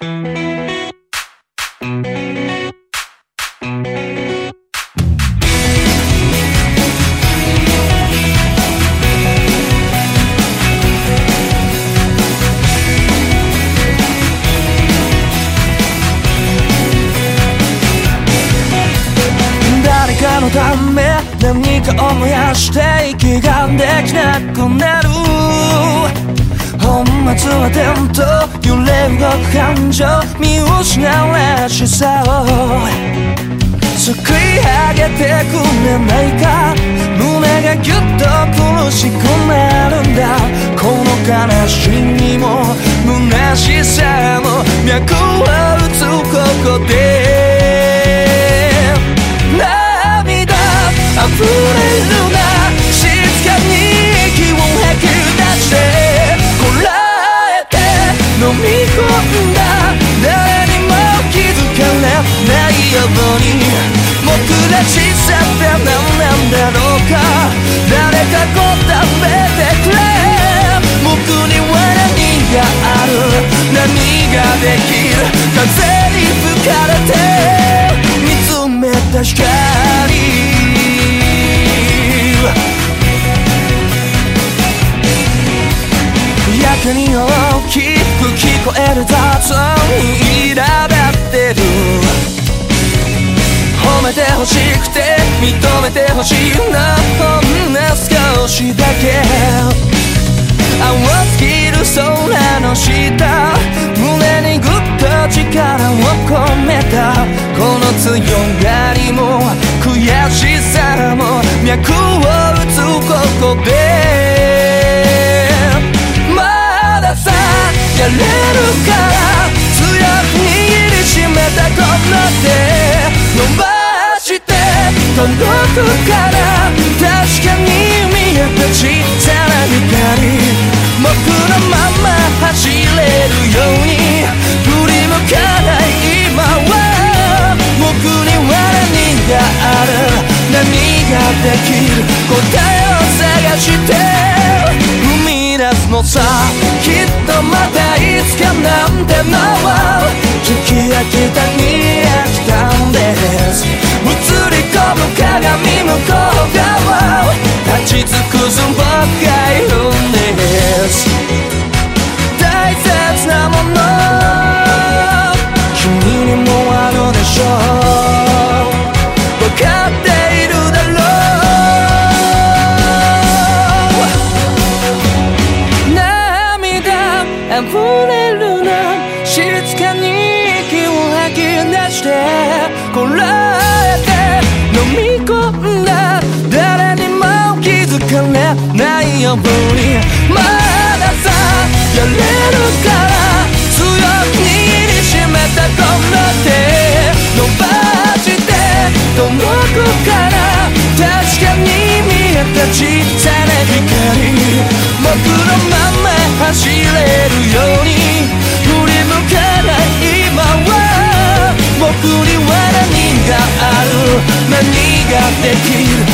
誰かのため何かを燃やして息ができなくなる本末は転倒揺れ動く感情見失うらしさを救い上げてくれないか胸がぎゅっと苦しくなるんだこの悲しみも虚しさも脈を打つここで誰か答えてくれ僕には何がある。何ができる風に吹かれて見つめた光やけに大きく聞こえる雑音。に苛立ってる。褒めてほしくて認めてほしいな。しだけ。青すぎる空の下胸にぐっと力を込めた。この強がりも悔しさも脈を打つここで。まださやれるから強く握りしめたこの手。伸ばして届くから確かに。見えた小さな光僕のまま走れる？ように振り向かない今は僕には何がある何ができる答えを探して。生み出すのさきっとまたいつかなんてのは聞き飽きたに飽きたんです映り込む鏡向こう側立ち尽くす僕がいようにまださやれるから強く握りしめたこの手伸ばして届くから確かに見えた小さな光僕のまま走れるように。振り向かない今は僕には何がある？何ができる？